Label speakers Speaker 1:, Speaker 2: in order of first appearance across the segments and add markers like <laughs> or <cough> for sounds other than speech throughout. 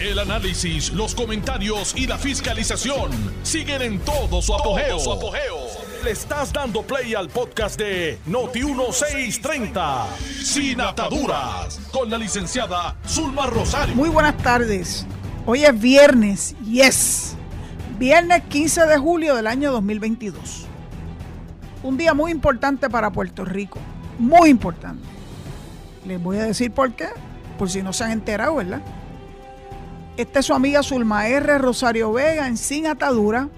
Speaker 1: El análisis, los comentarios y la fiscalización siguen en todo su apogeo. Le estás dando play al podcast de Noti1630, Sin Ataduras, con la licenciada Zulma Rosario.
Speaker 2: Muy buenas tardes. Hoy es viernes, yes. Viernes 15 de julio del año 2022. Un día muy importante para Puerto Rico. Muy importante. Les voy a decir por qué, por si no se han enterado, ¿verdad? Esta es su amiga Zulma R. Rosario Vega en Sin Atadura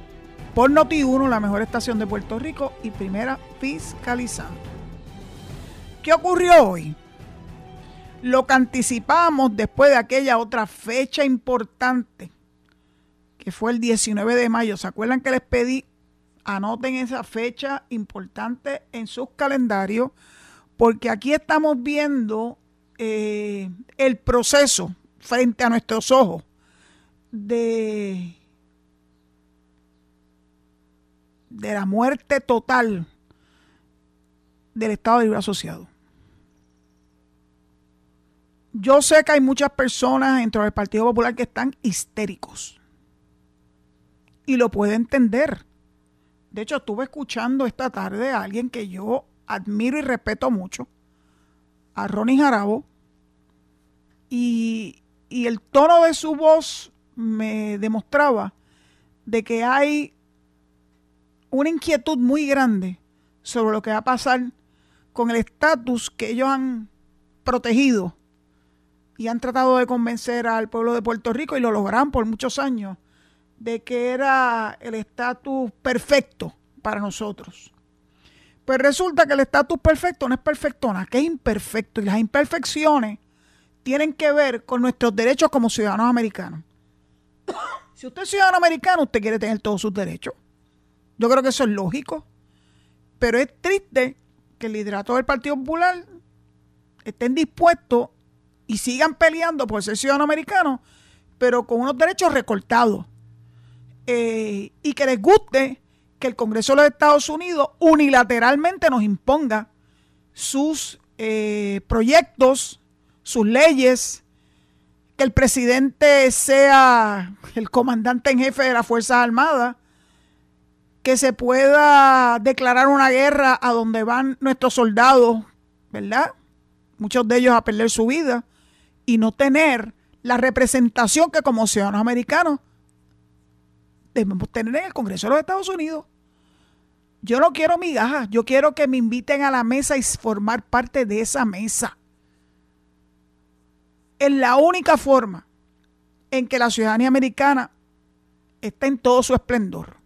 Speaker 2: por Noti1, la mejor estación de Puerto Rico y primera fiscalizando. ¿Qué ocurrió hoy? Lo que anticipamos después de aquella otra fecha importante, que fue el 19 de mayo. ¿Se acuerdan que les pedí? Anoten esa fecha importante en sus calendarios, porque aquí estamos viendo eh, el proceso frente a nuestros ojos de, de la muerte total del Estado Libre Asociado. Yo sé que hay muchas personas dentro del Partido Popular que están histéricos. Y lo puedo entender. De hecho, estuve escuchando esta tarde a alguien que yo admiro y respeto mucho, a Ronnie Jarabo, y, y el tono de su voz me demostraba de que hay una inquietud muy grande sobre lo que va a pasar con el estatus que ellos han protegido y han tratado de convencer al pueblo de Puerto Rico y lo lograron por muchos años de que era el estatus perfecto para nosotros. Pues resulta que el estatus perfecto no es perfecto, nada, que es imperfecto y las imperfecciones tienen que ver con nuestros derechos como ciudadanos americanos. Si usted es ciudadano americano, usted quiere tener todos sus derechos. Yo creo que eso es lógico. Pero es triste que el liderato del Partido Popular estén dispuestos y sigan peleando por ser ciudadano americano, pero con unos derechos recortados. Eh, y que les guste que el Congreso de los Estados Unidos unilateralmente nos imponga sus eh, proyectos, sus leyes, que el presidente sea el comandante en jefe de las Fuerzas Armadas, que se pueda declarar una guerra a donde van nuestros soldados, ¿verdad? Muchos de ellos a perder su vida y no tener la representación que como ciudadanos americanos debemos tener en el Congreso de los Estados Unidos. Yo no quiero migajas, yo quiero que me inviten a la mesa y formar parte de esa mesa es la única forma en que la ciudadanía americana está en todo su esplendor.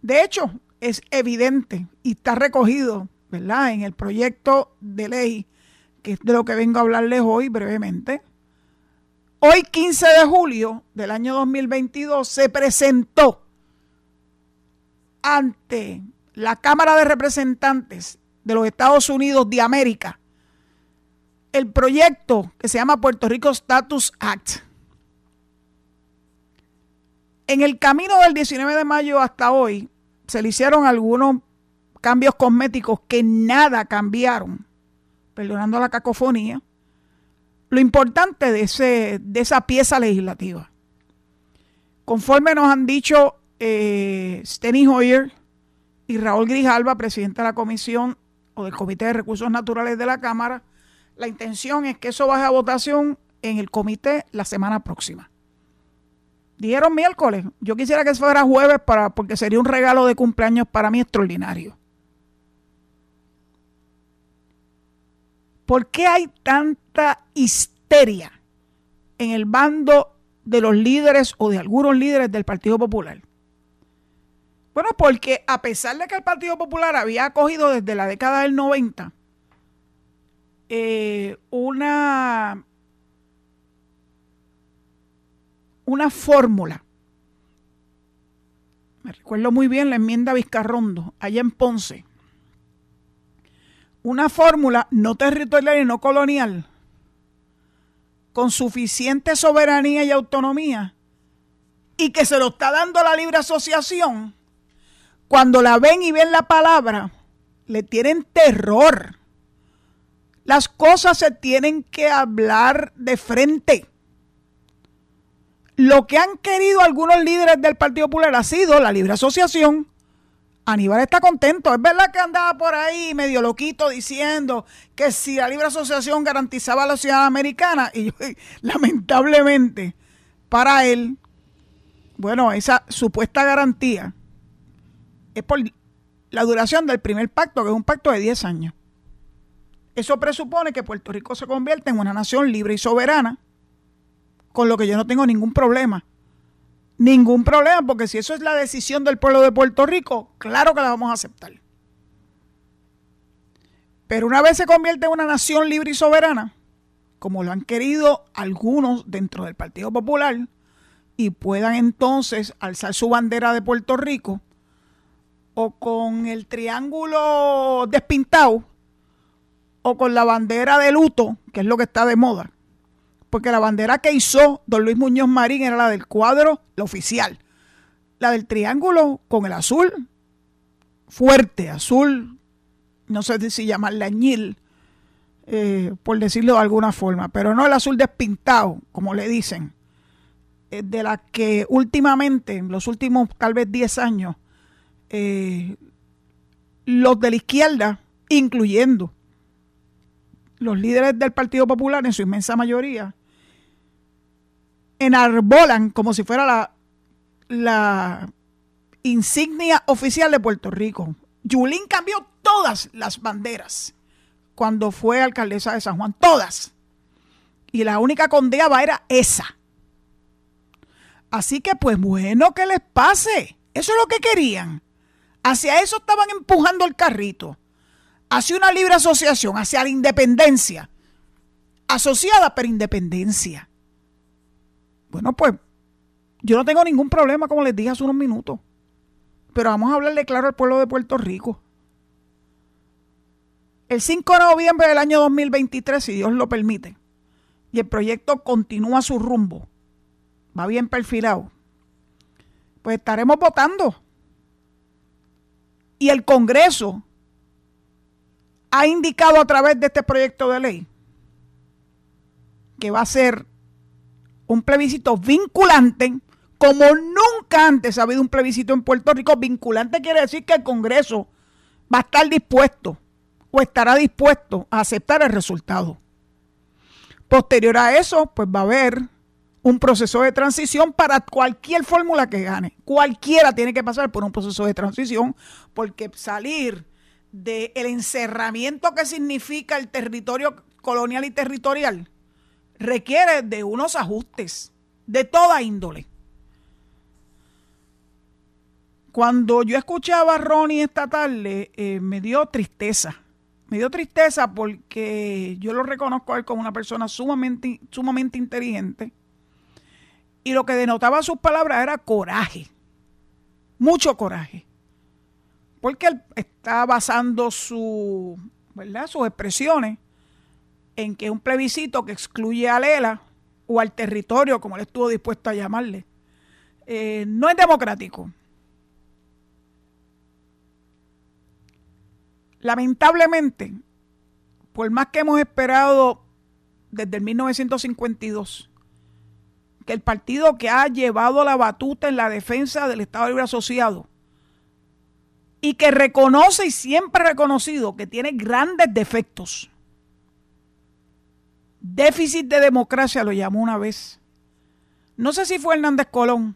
Speaker 2: De hecho, es evidente y está recogido, ¿verdad?, en el proyecto de ley, que es de lo que vengo a hablarles hoy brevemente. Hoy, 15 de julio del año 2022, se presentó ante la Cámara de Representantes de los Estados Unidos de América el proyecto que se llama Puerto Rico Status Act. En el camino del 19 de mayo hasta hoy se le hicieron algunos cambios cosméticos que nada cambiaron, perdonando la cacofonía, lo importante de, ese, de esa pieza legislativa. Conforme nos han dicho eh, Steny Hoyer y Raúl Grijalva, presidente de la Comisión o del Comité de Recursos Naturales de la Cámara, la intención es que eso baje a votación en el comité la semana próxima. Dijeron miércoles. Yo quisiera que fuera jueves para, porque sería un regalo de cumpleaños para mí extraordinario. ¿Por qué hay tanta histeria en el bando de los líderes o de algunos líderes del Partido Popular? Bueno, porque a pesar de que el Partido Popular había acogido desde la década del 90 eh, una, una fórmula. Me recuerdo muy bien la enmienda Vizcarrondo, allá en Ponce. Una fórmula no territorial y no colonial, con suficiente soberanía y autonomía, y que se lo está dando la libre asociación, cuando la ven y ven la palabra, le tienen terror las cosas se tienen que hablar de frente. Lo que han querido algunos líderes del Partido Popular ha sido la libre asociación. Aníbal está contento. Es verdad que andaba por ahí medio loquito diciendo que si la libre asociación garantizaba la ciudad americana, y <laughs> lamentablemente para él, bueno, esa supuesta garantía es por la duración del primer pacto, que es un pacto de 10 años. Eso presupone que Puerto Rico se convierte en una nación libre y soberana, con lo que yo no tengo ningún problema. Ningún problema, porque si eso es la decisión del pueblo de Puerto Rico, claro que la vamos a aceptar. Pero una vez se convierte en una nación libre y soberana, como lo han querido algunos dentro del Partido Popular, y puedan entonces alzar su bandera de Puerto Rico, o con el triángulo despintado o con la bandera de luto, que es lo que está de moda. Porque la bandera que hizo don Luis Muñoz Marín era la del cuadro, la oficial. La del triángulo con el azul fuerte, azul, no sé si llamarle añil, eh, por decirlo de alguna forma, pero no el azul despintado, como le dicen, eh, de la que últimamente, en los últimos tal vez 10 años, eh, los de la izquierda, incluyendo los líderes del Partido Popular en su inmensa mayoría, enarbolan como si fuera la, insignia oficial de Puerto Rico. Yulín cambió todas las banderas cuando fue alcaldesa de San Juan, todas. Y la única condeaba era esa. Así que pues bueno, que les pase. Eso es lo que querían. Hacia eso estaban empujando el carrito. Hacia una libre asociación, hacia la independencia. Asociada, pero independencia. Bueno, pues yo no tengo ningún problema, como les dije hace unos minutos. Pero vamos a hablarle claro al pueblo de Puerto Rico. El 5 de noviembre del año 2023, si Dios lo permite, y el proyecto continúa su rumbo, va bien perfilado, pues estaremos votando y el Congreso ha indicado a través de este proyecto de ley que va a ser un plebiscito vinculante, como nunca antes ha habido un plebiscito en Puerto Rico. Vinculante quiere decir que el Congreso va a estar dispuesto o estará dispuesto a aceptar el resultado. Posterior a eso, pues va a haber un proceso de transición para cualquier fórmula que gane. Cualquiera tiene que pasar por un proceso de transición porque salir del encerramiento que significa el territorio colonial y territorial requiere de unos ajustes de toda índole. Cuando yo escuchaba a Ronnie esta tarde, eh, me dio tristeza. Me dio tristeza porque yo lo reconozco a él como una persona sumamente, sumamente inteligente y lo que denotaba sus palabras era coraje, mucho coraje. Porque él está basando sus expresiones en que un plebiscito que excluye a Lela o al territorio, como él estuvo dispuesto a llamarle, eh, no es democrático. Lamentablemente, por más que hemos esperado desde el 1952 que el partido que ha llevado la batuta en la defensa del Estado Libre Asociado y que reconoce y siempre ha reconocido que tiene grandes defectos. Déficit de democracia lo llamó una vez. No sé si fue Hernández Colón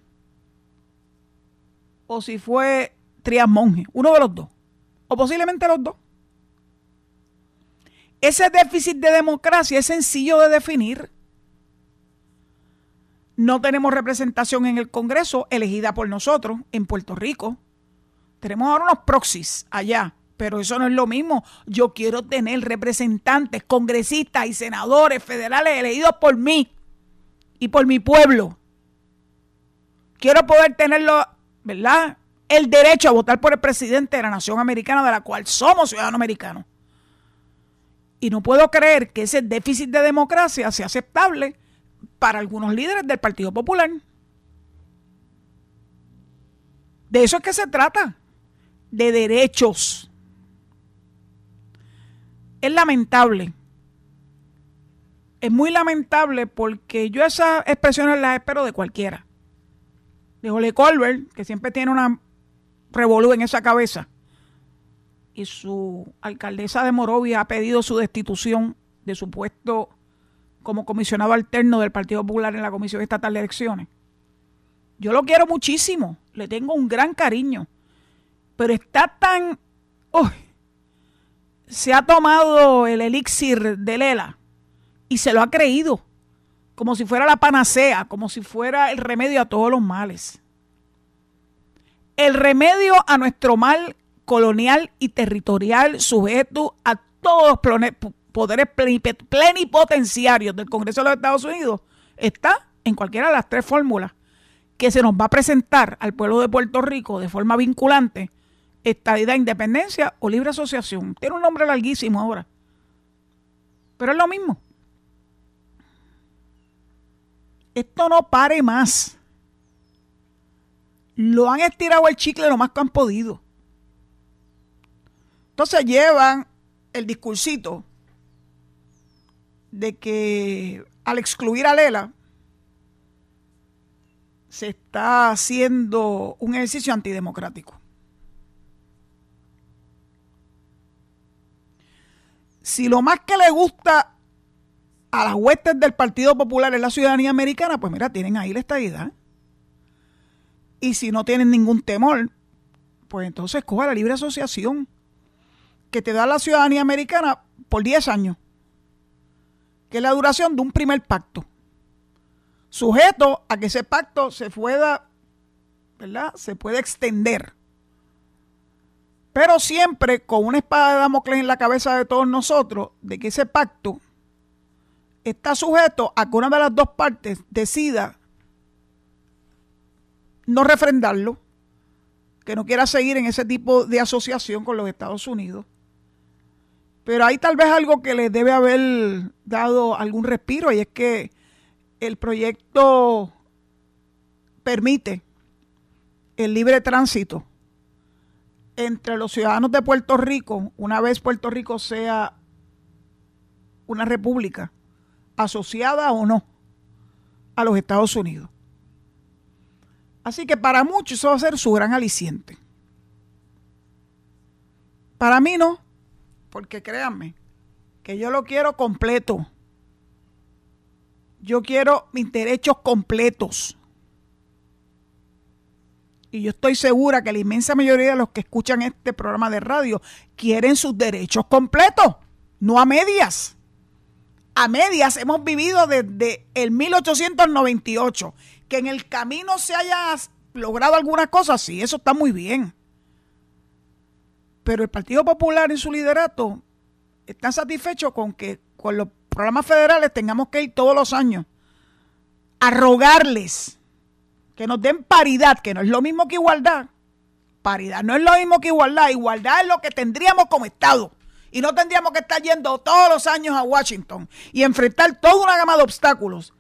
Speaker 2: o si fue Trias Monge, uno de los dos, o posiblemente los dos. Ese déficit de democracia es sencillo de definir no tenemos representación en el Congreso elegida por nosotros en Puerto Rico. Tenemos ahora unos proxies allá, pero eso no es lo mismo. Yo quiero tener representantes, congresistas y senadores federales elegidos por mí y por mi pueblo. Quiero poder tenerlo, ¿verdad? El derecho a votar por el presidente de la nación americana de la cual somos ciudadanos americanos. Y no puedo creer que ese déficit de democracia sea aceptable para algunos líderes del Partido Popular. De eso es que se trata, de derechos. Es lamentable es muy lamentable porque yo esas expresiones las espero de cualquiera. De Ole Colbert, que siempre tiene una revolú en esa cabeza. Y su alcaldesa de Morovia ha pedido su destitución de su puesto como comisionado alterno del Partido Popular en la Comisión Estatal de Elecciones. Yo lo quiero muchísimo, le tengo un gran cariño, pero está tan... se ha tomado el elixir de Lela y se lo ha creído, como si fuera la panacea, como si fuera el remedio a todos los males. El remedio a nuestro mal colonial y territorial sujeto a todos los poderes plenipotenciarios del Congreso de los Estados Unidos está en cualquiera de las tres fórmulas que se nos va a presentar al pueblo de Puerto Rico de forma vinculante, estadidad, independencia o libre asociación. Tiene un nombre larguísimo ahora. Pero es lo mismo. Esto no pare más. Lo han estirado el chicle lo más que han podido. Entonces llevan el discursito de que al excluir a Lela, se está haciendo un ejercicio antidemocrático. Si lo más que le gusta a las huestes del Partido Popular es la ciudadanía americana, pues mira, tienen ahí la estadidad. Y si no tienen ningún temor, pues entonces coja la libre asociación que te da la ciudadanía americana por 10 años, que es la duración de un primer pacto sujeto a que ese pacto se pueda, ¿verdad? Se puede extender. Pero siempre con una espada de Damocles en la cabeza de todos nosotros, de que ese pacto está sujeto a que una de las dos partes decida no refrendarlo, que no quiera seguir en ese tipo de asociación con los Estados Unidos. Pero hay tal vez algo que le debe haber dado algún respiro y es que el proyecto permite el libre tránsito entre los ciudadanos de Puerto Rico, una vez Puerto Rico sea una república asociada o no a los Estados Unidos. Así que para muchos eso va a ser su gran aliciente. Para mí no, porque créanme que yo lo quiero completo. Yo quiero mis derechos completos. Y yo estoy segura que la inmensa mayoría de los que escuchan este programa de radio quieren sus derechos completos, no a medias. A medias hemos vivido desde el 1898. Que en el camino se haya logrado alguna cosa, sí, eso está muy bien. Pero el Partido Popular en su liderato está satisfecho con que con los programas federales tengamos que ir todos los años a rogarles que nos den paridad, que no es lo mismo que igualdad. Paridad no es lo mismo que igualdad. Igualdad es lo que tendríamos como Estado. Y no tendríamos que estar yendo todos los años a Washington y enfrentar toda una gama de obstáculos,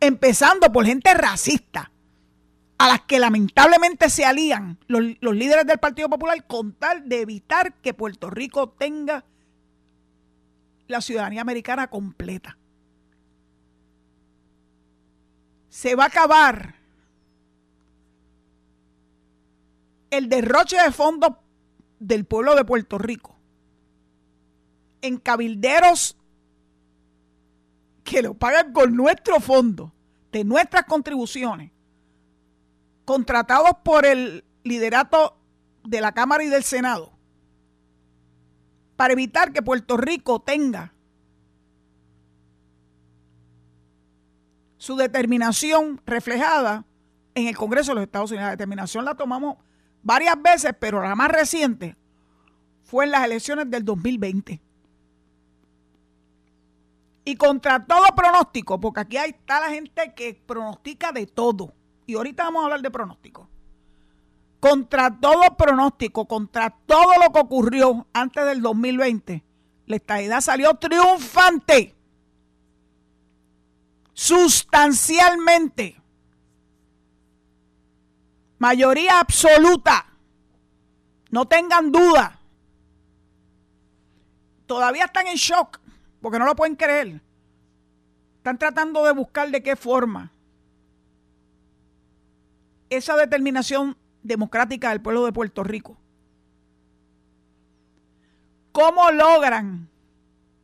Speaker 2: empezando por gente racista, a las que lamentablemente se alían los, los líderes del Partido Popular con tal de evitar que Puerto Rico tenga la ciudadanía americana completa. Se va a acabar el derroche de fondos del pueblo de Puerto Rico en cabilderos que lo pagan con nuestro fondo, de nuestras contribuciones, contratados por el liderato de la Cámara y del Senado, para evitar que Puerto Rico tenga su determinación reflejada en el Congreso de los Estados Unidos. La determinación la tomamos varias veces, pero la más reciente fue en las elecciones del 2020. Y contra todo pronóstico, porque aquí está la gente que pronostica de todo. Y ahorita vamos a hablar de pronóstico contra todo pronóstico, contra todo lo que ocurrió antes del 2020, la estadidad salió triunfante, sustancialmente, mayoría absoluta, no tengan duda. Todavía están en shock, porque no lo pueden creer. Están tratando de buscar de qué forma esa determinación democrática del pueblo de Puerto Rico. ¿Cómo logran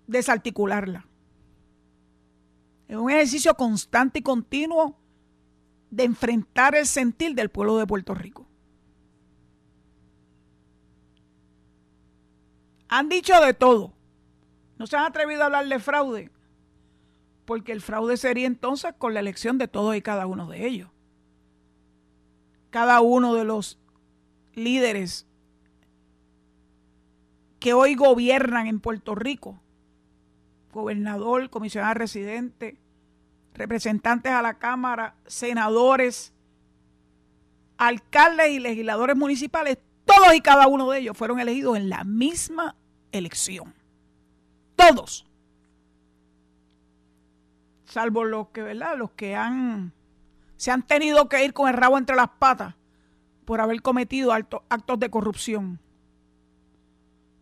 Speaker 2: desarticularla? Es un ejercicio constante y continuo de enfrentar el sentir del pueblo de Puerto Rico. Han dicho de todo. No se han atrevido a hablar de fraude, porque el fraude sería entonces con la elección de todos y cada uno de ellos. Cada uno de los líderes que hoy gobiernan en Puerto Rico, gobernador, comisionado residente, representantes a la Cámara, senadores, alcaldes y legisladores municipales, todos y cada uno de ellos fueron elegidos en la misma elección. Todos. Salvo los que, ¿verdad? Los que han se han tenido que ir con el rabo entre las patas por haber cometido actos de corrupción.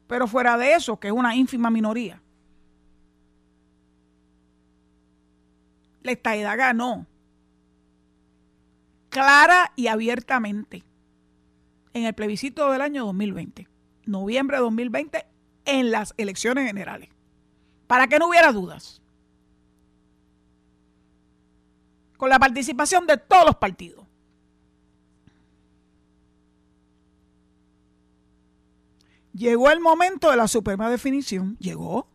Speaker 2: Pero fuera de eso, que es una ínfima minoría, la estadidad ganó clara y abiertamente en el plebiscito del año 2020, noviembre de 2020, en las elecciones generales. Para que no hubiera dudas. Con la participación de todos los partidos. Llegó el momento de la suprema definición. Llegó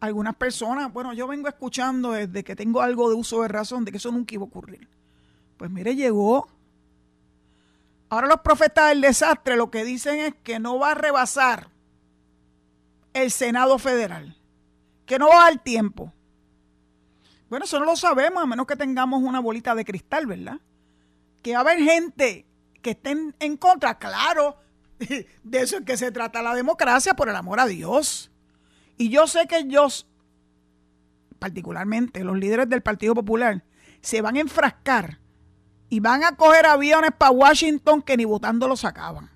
Speaker 2: algunas personas, bueno, yo vengo escuchando desde que tengo algo de uso de razón de que eso nunca iba a ocurrir. Pues mire, llegó. Ahora los profetas del desastre lo que dicen es que no va a rebasar el Senado Federal, que no va a dar tiempo. Bueno, eso no lo sabemos a menos que tengamos una bolita de cristal, ¿verdad? Que va a haber gente que estén en contra, claro, <laughs> de eso es que se trata la democracia, por el amor a Dios. Y yo sé que ellos, particularmente los líderes del Partido Popular, se van a enfrascar y van a coger aviones para Washington que ni votando los sacaban.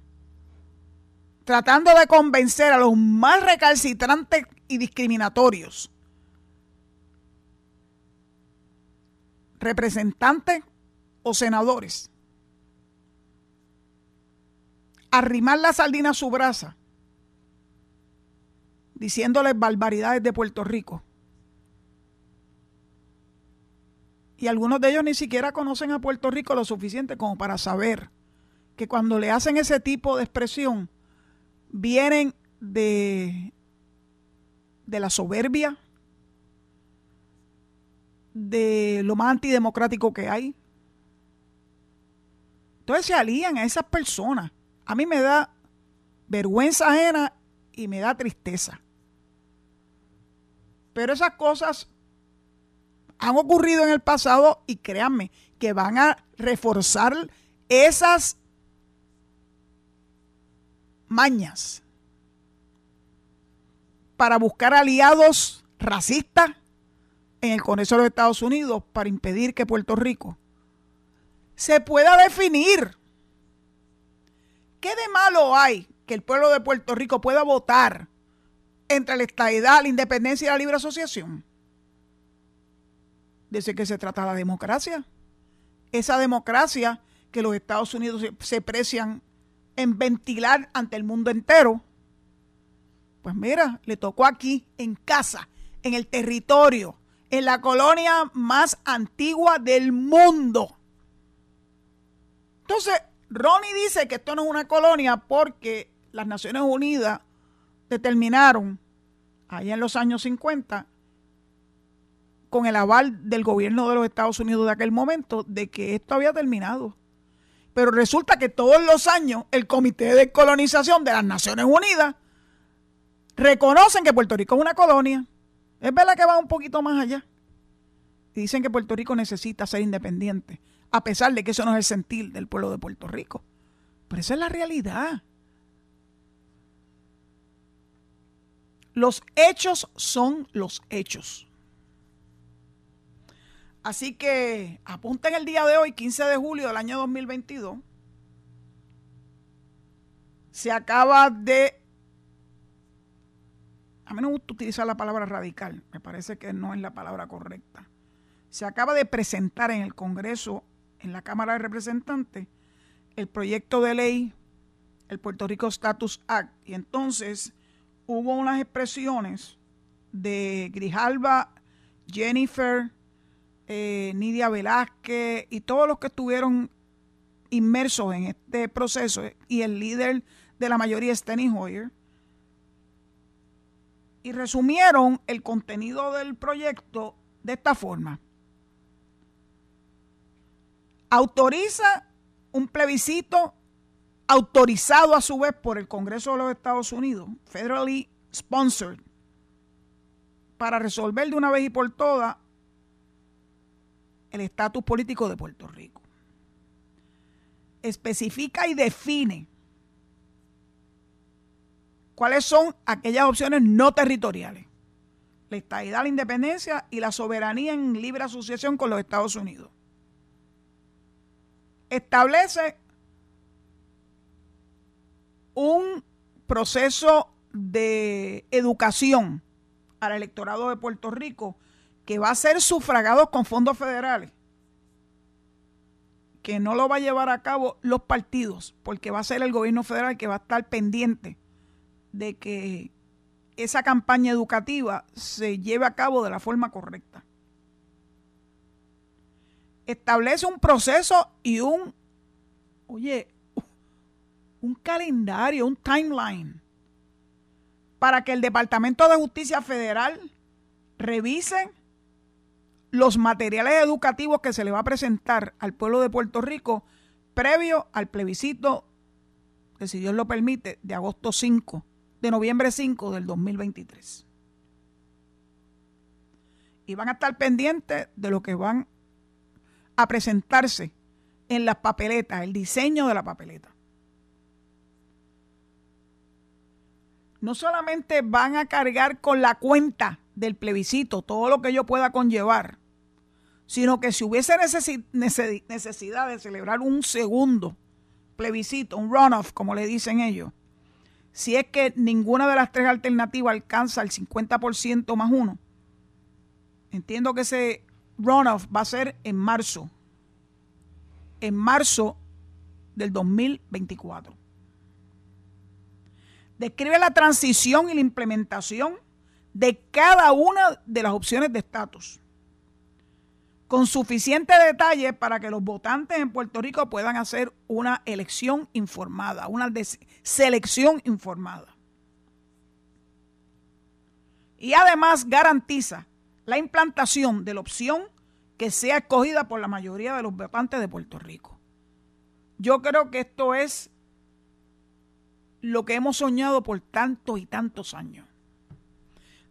Speaker 2: Tratando de convencer a los más recalcitrantes y discriminatorios. Representantes o senadores. Arrimar la sardina a su brasa diciéndoles barbaridades de Puerto Rico. Y algunos de ellos ni siquiera conocen a Puerto Rico lo suficiente como para saber que cuando le hacen ese tipo de expresión, vienen de, de la soberbia, de lo más antidemocrático que hay. Entonces se alían a esas personas. A mí me da vergüenza ajena y me da tristeza. Pero esas cosas han ocurrido en el pasado y créanme que van a reforzar esas mañas para buscar aliados racistas en el Congreso de los Estados Unidos para impedir que Puerto Rico se pueda definir. ¿Qué de malo hay que el pueblo de Puerto Rico pueda votar entre la estadidad, la independencia y la libre asociación? ¿De qué se trata la democracia? Esa democracia que los Estados Unidos se, precian en ventilar ante el mundo entero. Pues mira, le tocó aquí, en casa, en el territorio, en la colonia más antigua del mundo. Entonces, Ronnie dice que esto no es una colonia porque las Naciones Unidas determinaron allá en los años 50 con el aval del gobierno de los Estados Unidos de aquel momento de que esto había terminado. Pero resulta que todos los años el Comité de Colonización de las Naciones Unidas reconocen que Puerto Rico es una colonia. Es verdad que va un poquito más allá. Y dicen que Puerto Rico necesita ser independiente, a pesar de que eso no es el sentir del pueblo de Puerto Rico. Pero esa es la realidad. Los hechos son los hechos. Así que apunten el día de hoy, 15 de julio del año 2022. Se acaba de a mí no me gusta utilizar la palabra radical, me parece que no es la palabra correcta. Se acaba de presentar en el Congreso, en la Cámara de Representantes, el proyecto de ley, el Puerto Rico Status Act, y entonces hubo unas expresiones de Grijalba, Jennifer, eh, Nidia Velázquez y todos los que estuvieron inmersos en este proceso y el líder de la mayoría, Steny Hoyer, y resumieron el contenido del proyecto de esta forma. Autoriza un plebiscito autorizado a su vez por el Congreso de los Estados Unidos, federally sponsored, para resolver de una vez y por todas el estatus político de Puerto Rico. Especifica y define cuáles son aquellas opciones no territoriales. La estadidad, la independencia y la soberanía en libre asociación con los Estados Unidos. Establece un proceso de educación al electorado de Puerto Rico que va a ser sufragado con fondos federales, que no lo va a llevar a cabo los partidos, porque va a ser el gobierno federal que va a estar pendiente de que esa campaña educativa se lleve a cabo de la forma correcta. Establece un proceso y un, oye, un calendario, un timeline, para que el Departamento de Justicia Federal revise los materiales educativos que se le va a presentar al pueblo de Puerto Rico previo al plebiscito, que si Dios lo permite, de agosto 5, de noviembre 5 del 2023. Y van a estar pendientes de lo que van a presentarse en las papeletas, el diseño de la papeleta. No solamente van a cargar con la cuenta del plebiscito todo lo que ello pueda conllevar, sino que si hubiese necesidad de celebrar un segundo plebiscito, un runoff, como le dicen ellos, si es que ninguna de las tres alternativas alcanza el 50% más uno, entiendo que ese runoff va a ser en marzo, en marzo del 2024 describe la transición y la implementación de cada una de las opciones de estatus, con suficiente detalle para que los votantes en Puerto Rico puedan hacer una elección informada, una selección informada. Y además garantiza la implantación de la opción que sea escogida por la mayoría de los votantes de Puerto Rico. Yo creo que esto es lo que hemos soñado por tantos y tantos años.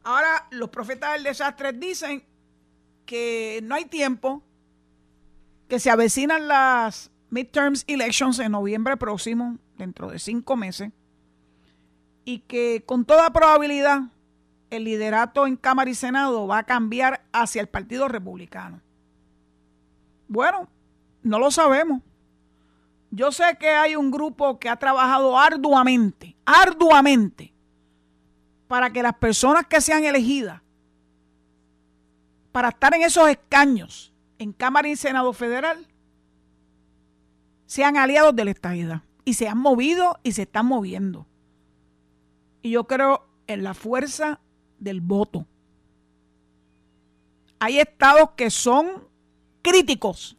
Speaker 2: Ahora los profetas del desastre dicen que no hay tiempo, que se avecinan las midterms elections en noviembre próximo, dentro de cinco meses, y que con toda probabilidad el liderato en Cámara y Senado va a cambiar hacia el Partido Republicano. Bueno, no lo sabemos. Yo sé que hay un grupo que ha trabajado arduamente, arduamente, para que las personas que sean elegidas para estar en esos escaños en Cámara y Senado Federal sean aliados de la estabilidad y se han movido y se están moviendo. Y yo creo en la fuerza del voto. Hay estados que son críticos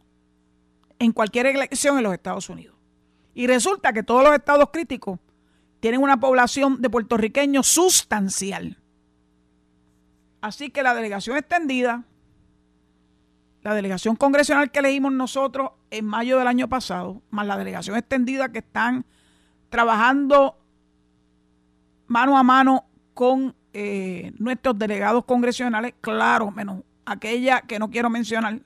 Speaker 2: en cualquier elección en los Estados Unidos. Y resulta que todos los estados críticos tienen una población de puertorriqueños sustancial. Así que la delegación extendida, la delegación congresional que elegimos nosotros en mayo del año pasado, más la delegación extendida que están trabajando mano a mano con eh, nuestros delegados congresionales, claro, menos aquella que no quiero mencionar,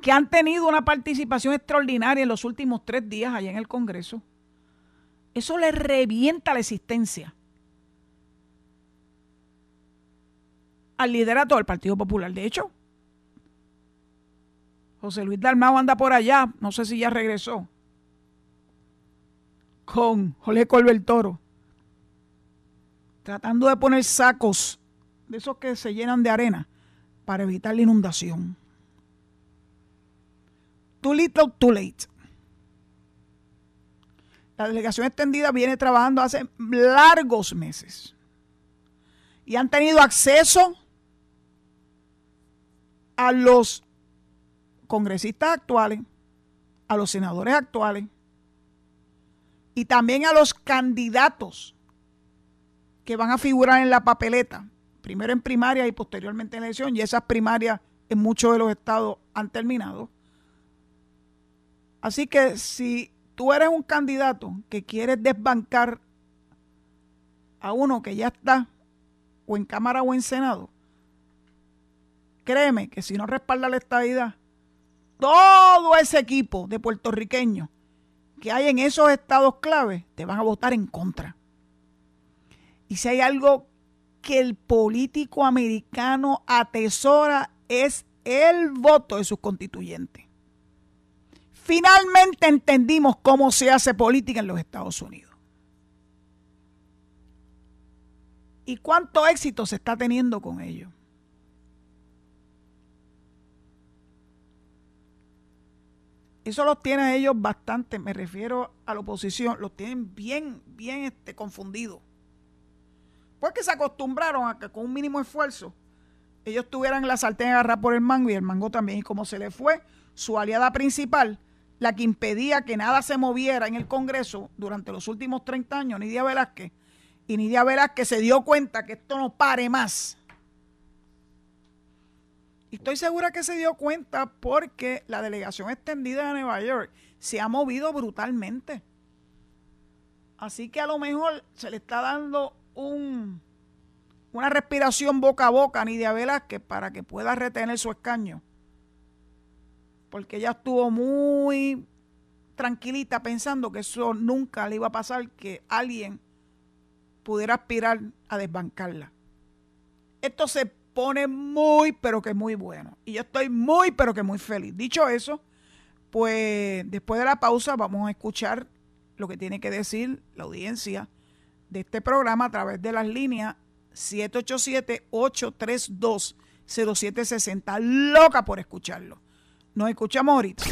Speaker 2: que han tenido una participación extraordinaria en los últimos tres días allá en el Congreso, eso le revienta la existencia al liderato del Partido Popular. De hecho, José Luis Dalmau anda por allá, no sé si ya regresó, con José Colbert Toro, tratando de poner sacos de esos que se llenan de arena para evitar la inundación. Too little, too late. La delegación extendida viene trabajando hace largos meses y han tenido acceso a los congresistas actuales, a los senadores actuales y también a los candidatos que van a figurar en la papeleta, primero en primaria y posteriormente en elección, y esas primarias en muchos de los estados han terminado. Así que si tú eres un candidato que quieres desbancar a uno que ya está o en Cámara o en Senado, créeme que si no respalda la estadidad, todo ese equipo de puertorriqueños que hay en esos estados clave te van a votar en contra. Y si hay algo que el político americano atesora es el voto de sus constituyentes. Finalmente entendimos cómo se hace política en los Estados Unidos. ¿Y cuánto éxito se está teniendo con ello? Eso los tiene ellos bastante, me refiero a la oposición, los tienen bien, bien este, confundidos. Porque se acostumbraron a que con un mínimo esfuerzo ellos tuvieran la sartén agarrada por el mango y el mango también. Y como se le fue su aliada principal, la que impedía que nada se moviera en el Congreso durante los últimos 30 años, Nidia Velázquez, y Nidia Velázquez se dio cuenta que esto no pare más. Y estoy segura que se dio cuenta porque la delegación extendida de Nueva York se ha movido brutalmente. Así que a lo mejor se le está dando un, una respiración boca a boca a Nidia Velázquez para que pueda retener su escaño porque ella estuvo muy tranquilita pensando que eso nunca le iba a pasar, que alguien pudiera aspirar a desbancarla. Esto se pone muy, pero que muy bueno. Y yo estoy muy, pero que muy feliz. Dicho eso, pues después de la pausa vamos a escuchar lo que tiene que decir la audiencia de este programa a través de las líneas 787-832-0760. Loca por escucharlo. Nos escuchamos ahorita.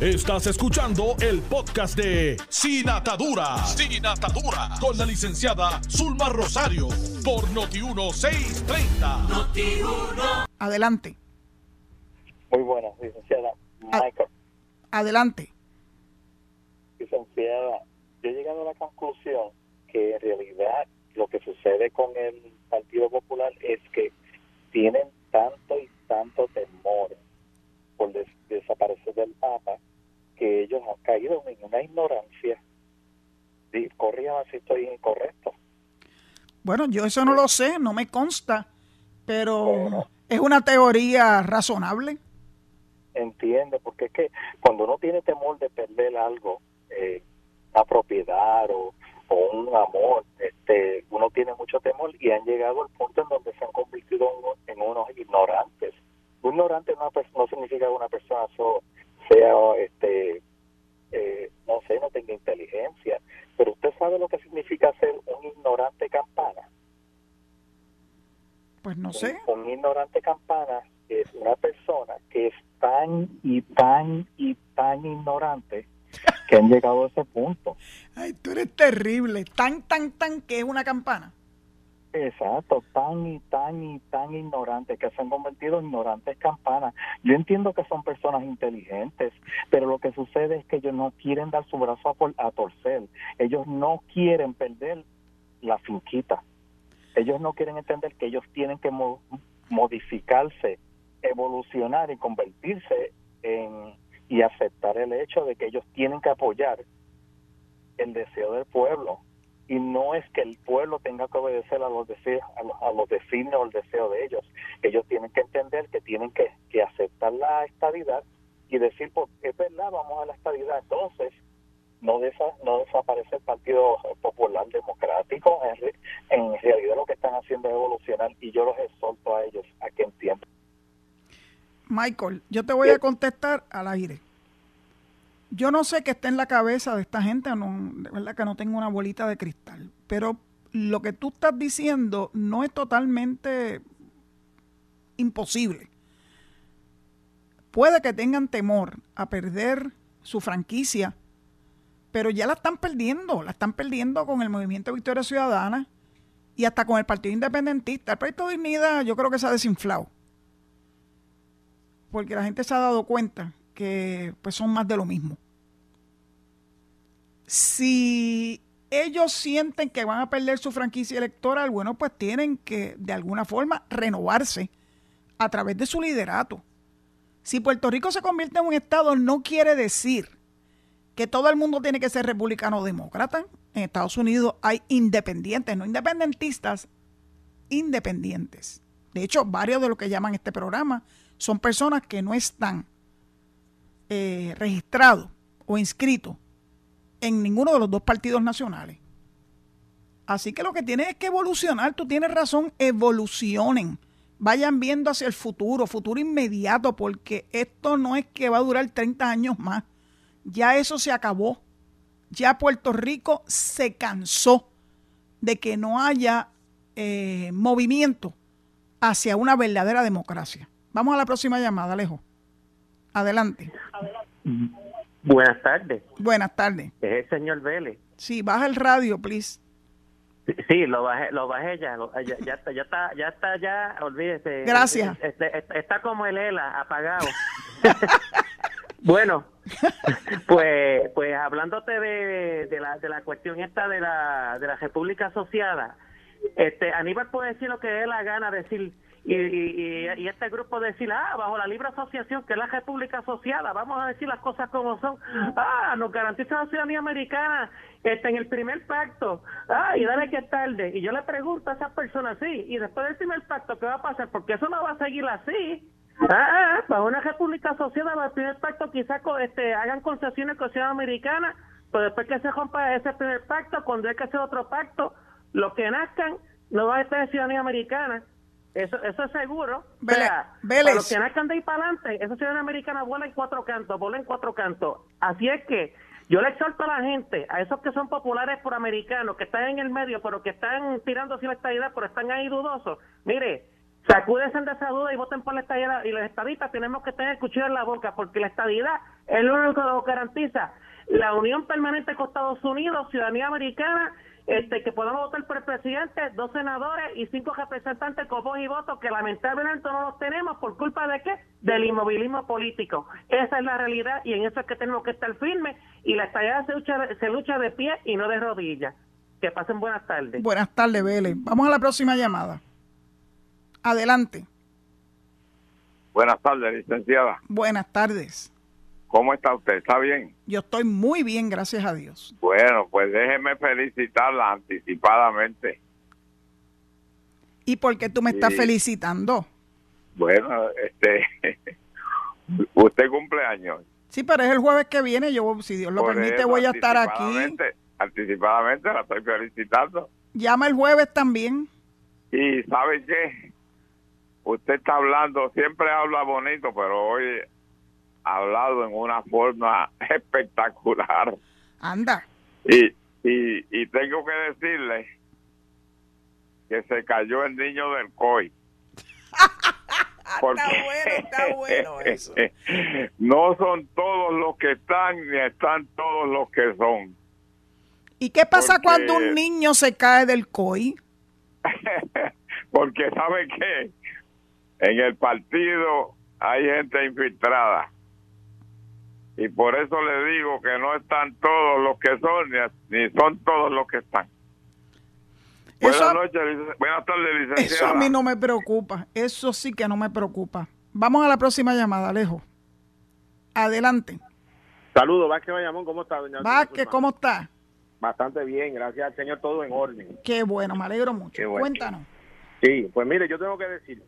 Speaker 1: Estás escuchando el podcast de Sin Atadura. Sin Atadura. Con la licenciada Zulma Rosario. Por Noti1630.
Speaker 2: Noti1. Adelante.
Speaker 3: Muy buenas, licenciada. Michael.
Speaker 2: Adelante.
Speaker 3: Licenciada, yo he llegado a la conclusión que en realidad lo que sucede con el Partido Popular es que tienen tanto y tanto temor por desaparecer del Papa, que ellos han caído en una ignorancia. Corrían si estoy incorrecto.
Speaker 2: Bueno, yo eso no lo sé, no me consta, pero es una teoría razonable.
Speaker 3: Entiende, porque es que cuando uno tiene temor de perder algo, eh, una propiedad o, un amor, este, uno tiene mucho temor y han llegado al punto en donde se han convertido en unos ignorantes ignorante no, no significa que una persona sea, este, eh, no sé, no tenga inteligencia, pero usted sabe lo que significa ser un ignorante campana.
Speaker 2: Pues no sé.
Speaker 3: Un, ignorante campana es una persona que es tan y tan y tan ignorante que han llegado a ese punto.
Speaker 2: Ay, tú eres terrible. Tan, tan, tan que es una campana.
Speaker 3: Exacto, tan y tan y tan ignorantes que se han convertido en ignorantes campanas. Yo entiendo que son personas inteligentes, pero lo que sucede es que ellos no quieren dar su brazo a, a torcer. Ellos no quieren perder la finquita. Ellos no quieren entender que ellos tienen que modificarse, evolucionar y convertirse en y aceptar el hecho de que ellos tienen que apoyar el deseo del pueblo y no es que el pueblo tenga que obedecer a los deseos a los, designios o el deseo de ellos. Ellos tienen que entender que tienen que, aceptar la estabilidad y decir pues es verdad vamos a la estabilidad entonces no desa, no desaparece el Partido Popular Democrático en, en realidad lo que están haciendo es evolucionar y yo los exhorto a ellos a que entiendan.
Speaker 2: Michael yo te voy a contestar al aire yo no sé qué está en la cabeza de esta gente, de verdad que no tengo una bolita de cristal, pero lo que tú estás diciendo no es totalmente imposible. Puede que tengan temor a perder su franquicia, pero ya la están perdiendo, la están perdiendo con el movimiento Victoria Ciudadana y hasta con el Partido Independentista. El Proyecto de Dignidad yo creo que se ha desinflado, porque la gente se ha dado cuenta que pues son más de lo mismo. Si ellos sienten que van a perder su franquicia electoral, bueno, pues tienen que de alguna forma renovarse a través de su liderato. Si Puerto Rico se convierte en un Estado, no quiere decir que todo el mundo tiene que ser republicano o demócrata. En Estados Unidos hay independientes, no independentistas, independientes. De hecho, varios de los que llaman este programa son personas que no están eh, registrados o inscritos en ninguno de los dos partidos nacionales. Así que lo que tiene es que evolucionar. Tú tienes razón, evolucionen. Vayan viendo hacia el futuro, futuro inmediato, porque esto no es que va a durar 30 años más. Ya eso se acabó. Ya Puerto Rico se cansó de que no haya eh, movimiento hacia una verdadera democracia. Vamos a la próxima llamada, Alejo. Adelante.
Speaker 4: Buenas tardes.
Speaker 2: Buenas tardes.
Speaker 4: Es el señor Vélez.
Speaker 2: Sí, baja el radio, please.
Speaker 4: Sí, lo bajé, lo bajé ya, ya, ya, está, ya está, ya está, ya, olvídese.
Speaker 2: Gracias.
Speaker 4: Este, este, está como el ELA, apagado. <laughs> bueno, pues, pues hablándote de, de, la, de la cuestión esta de la, de la República Asociada, este, Aníbal puede decir lo que dé la gana, decir, y, y, y, este grupo decir, ah, bajo la libre asociación, que es la República Asociada, vamos a decir las cosas como son, ah, nos garantiza la ciudadanía americana este, en el primer pacto, ah, y dale que tarde. Y yo le pregunto a esas personas, sí, y después del primer pacto, ¿qué va a pasar? Porque eso no va a seguir así. Ah, bajo una República Asociada, el primer pacto, quizás este, hagan concesiones con ciudadanía americana, pero después que se rompa ese primer pacto, cuando hay que hacer otro pacto, los que nazcan no va a estar ciudadanía americana eso, eso es seguro.
Speaker 2: Vélez,
Speaker 4: para los que nazcan de ahí para adelante, esa ciudadanía americana vuela en cuatro cantos, vuela en cuatro cantos. Así es que yo le exhorto a la gente, a esos que son populares por americanos, que están en el medio, pero que están tirando sin la estadidad, pero están ahí dudosos. Mire, sacúdense de esa duda y voten por la estadidad. Y los estadistas tenemos que tener el cuchillo en la boca, porque la estadidad es lo único que nos garantiza la unión permanente con Estados Unidos, ciudadanía americana este, que podamos votar por el presidente, dos senadores y cinco representantes con voz y voto, que lamentablemente no los tenemos por culpa de qué? Del inmovilismo político. Esa es la realidad y en eso es que tenemos que estar firmes y la estallada se lucha, se lucha de pie y no de rodillas. Que pasen buenas tardes.
Speaker 2: Buenas tardes, Vélez. Vamos a la próxima llamada. Adelante.
Speaker 5: Buenas tardes, licenciada.
Speaker 2: Buenas tardes.
Speaker 5: ¿Cómo está usted? ¿Está bien?
Speaker 2: Yo estoy muy bien, gracias a Dios.
Speaker 5: Bueno, pues déjeme felicitarla anticipadamente.
Speaker 2: ¿Y por qué tú me estás felicitando?
Speaker 5: Bueno, este, <laughs> usted cumpleaños.
Speaker 2: Sí, pero es el jueves que viene, yo, si Dios lo permite, voy a estar aquí.
Speaker 5: Anticipadamente la estoy felicitando.
Speaker 2: Llama el jueves también.
Speaker 5: Y ¿sabe qué? Usted está hablando, siempre habla bonito, pero hoy hablado en una forma <laughs> espectacular.
Speaker 2: Anda.
Speaker 5: Y, y, y tengo que decirle que se cayó el niño del COI. <laughs>
Speaker 2: Porque está bueno, está bueno eso. <laughs>
Speaker 5: no son todos los que están ni están todos los que son.
Speaker 2: ¿Y qué pasa cuando un niño se cae del COI?
Speaker 5: Porque sabe qué, en el partido hay gente infiltrada y por eso le digo que no están todos los que son ni, son todos los que están. Buenas noches, buenas tardes, licenciada.
Speaker 2: Eso a mí no me preocupa, eso sí que no me preocupa. Vamos a la próxima llamada, Alejo. Adelante.
Speaker 6: Saludos, Vázquez Bayamón, ¿cómo está, doña
Speaker 2: Vázquez, ¿cómo está?
Speaker 6: Bastante bien, gracias al Señor, todo en orden.
Speaker 2: Qué bueno, me alegro mucho. Cuéntanos.
Speaker 6: Sí, pues mire, yo tengo que decir,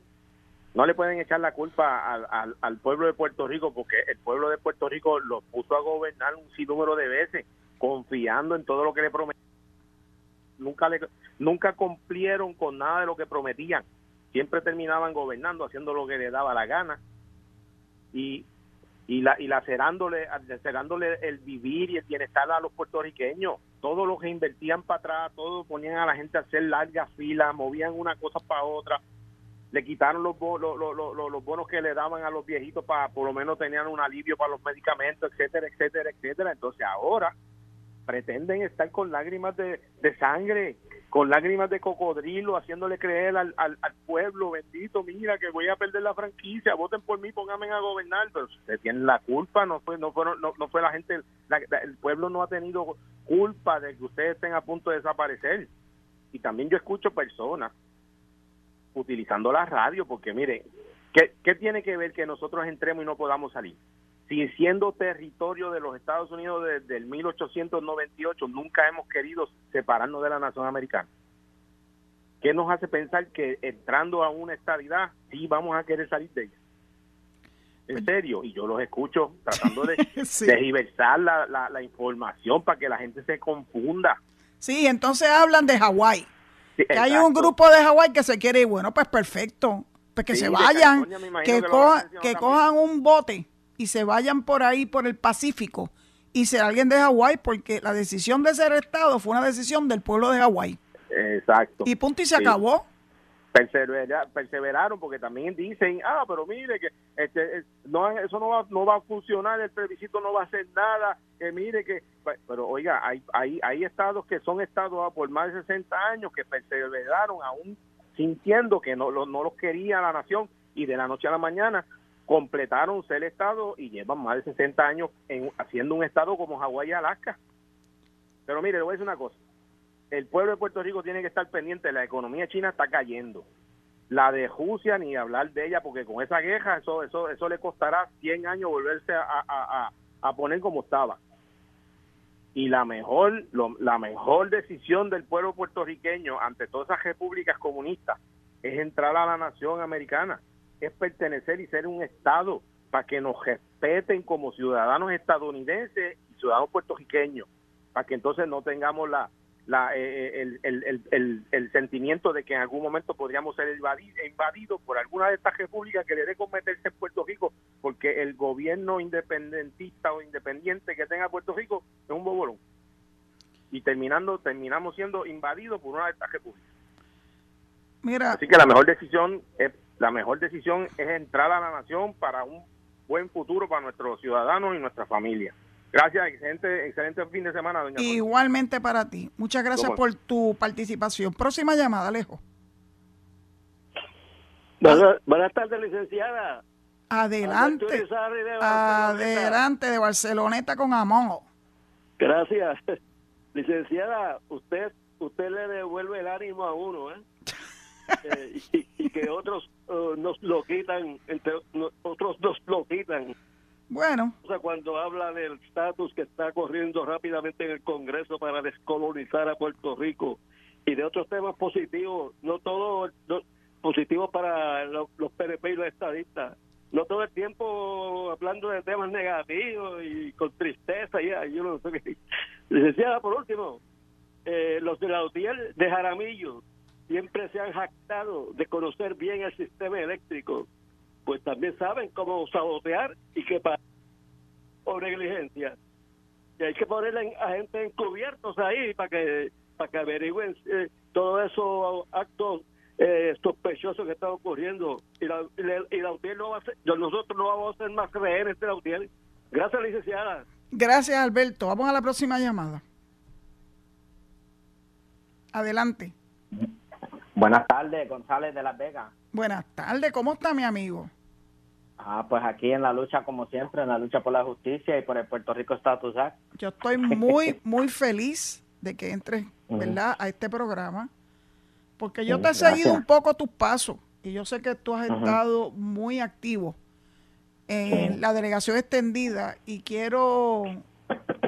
Speaker 6: no le pueden echar la culpa al, al, pueblo de Puerto Rico porque el pueblo de Puerto Rico lo puso a gobernar un sinnúmero de veces confiando en todo lo que le prometían. Nunca, le, nunca cumplieron con nada de lo que prometían. Siempre terminaban gobernando, haciendo lo que les daba la gana y, y, la, y lacerándole, lacerándole el vivir y el bienestar a los puertorriqueños. todos los que invertían para atrás, todos ponían a la gente a hacer largas filas, movían una cosa para otra, le quitaron los, los, los, bonos que le daban a los viejitos para por lo menos tenían un alivio para los medicamentos, etcétera, etcétera, etcétera. Entonces ahora pretenden estar con lágrimas de, de sangre, con lágrimas de cocodrilo, haciéndole creer al, al, pueblo, bendito, mira que voy a perder la franquicia, voten por mí, pónganme a gobernar, pero ustedes tienen la culpa, no fue, no fueron, no, no fue la gente, el pueblo no ha tenido culpa de que ustedes estén a punto de desaparecer. Y también yo escucho personas utilizando la radio, porque mire, ¿qué, ¿qué tiene que ver que nosotros entremos y no podamos salir? Si siendo territorio de los Estados Unidos desde el 1898 nunca hemos querido separarnos de la nación americana. ¿Qué nos hace pensar que entrando a una estabilidad sí vamos a querer salir de ella? En serio, y yo los escucho tratando de <laughs> sí. la, la, la, información para que la gente se confunda.
Speaker 2: Sí, entonces hablan de Hawái. Que hay un grupo de Hawái que se quiere ir, bueno, pues perfecto, pues que se vayan, que, que cojan un bote y se vayan por ahí, por el Pacífico, y ser alguien de Hawái, porque la decisión de ser Estado fue una decisión del pueblo de Hawái.
Speaker 6: Exacto.
Speaker 2: Y punto y se acabó.
Speaker 6: Perseveraron porque también dicen, ah, pero mire que este, no, eso no va, no va a funcionar, el plebiscito no va a hacer nada, que mire que, pero oiga, hay, hay, hay estados que son estados por más de 60 años que perseveraron aún sintiendo que no, no los quería la nación y de la noche a la mañana completaron ser Estado y llevan más de 60 años en, haciendo un Estado como Hawái y Alaska. Pero mire, le voy a decir una cosa. El pueblo de Puerto Rico tiene que estar pendiente. La economía china está cayendo. La de Rusia, ni hablar de ella, porque con esa guerra eso eso eso le costará 100 años volverse a, a, poner como estaba. Y la mejor, la mejor decisión del pueblo puertorriqueño ante todas esas repúblicas comunistas es entrar a la nación americana es pertenecer y ser un Estado para que nos respeten como ciudadanos estadounidenses y ciudadanos puertorriqueños, para que entonces no tengamos la, la, eh, eh, el, el, el, sentimiento de que en algún momento podríamos ser invadidos por alguna de estas repúblicas que le dé cometerse en Puerto Rico, porque el gobierno independentista o independiente que tenga Puerto Rico es un bobolón. Y terminando, terminamos siendo invadidos por una de estas repúblicas. Mira, Así que la mejor decisión es la mejor decisión es entrar a la nación para un buen futuro para nuestros ciudadanos y nuestra familia. Gracias, excelente, excelente fin de semana, doña
Speaker 2: Igualmente para ti. Muchas gracias por tu participación. Próxima llamada, Alejo.
Speaker 7: Buenas, tardes, licenciada.
Speaker 2: Adelante. Adelante de Barceloneta con amor.
Speaker 7: Gracias. <laughs> Licenciada, usted usted le devuelve el ánimo a uno, ¿eh? <laughs> Eh, y, que otros uh, nos lo quitan, entre otros nos lo quitan.
Speaker 2: Bueno.
Speaker 7: O sea, cuando habla del estatus que está corriendo rápidamente en el Congreso para descolonizar a Puerto Rico y de otros temas positivos, no todo positivos para los, PNP y los estadistas, no todo el tiempo hablando de temas negativos y con tristeza, ya, yo no sé qué. <laughs> Licenciada, por último, eh, los de la UTIEL de Jaramillo, siempre se han jactado de conocer bien el sistema eléctrico, pues también saben cómo sabotear y que para o negligencia. Y hay que ponerle a gente encubiertos ahí para que para que averigüen eh, todos esos actos eh, sospechosos que están ocurriendo. Y la, y la, no va a ser, nosotros no vamos a ser más rehenes de la UTIEL. Gracias, licenciada.
Speaker 2: Gracias, Alberto. Vamos a la próxima llamada. Adelante.
Speaker 8: Buenas tardes, González de Las Vegas.
Speaker 2: Buenas tardes, ¿cómo está mi amigo?
Speaker 8: Ah, pues aquí en la lucha como siempre, en la lucha por la justicia y por el Puerto Rico Status Act.
Speaker 2: Yo estoy muy, <laughs> muy feliz de que entres, ¿verdad?, a este programa, porque yo te he seguido un poco tus pasos y yo sé que tú has estado muy activo en la delegación extendida y quiero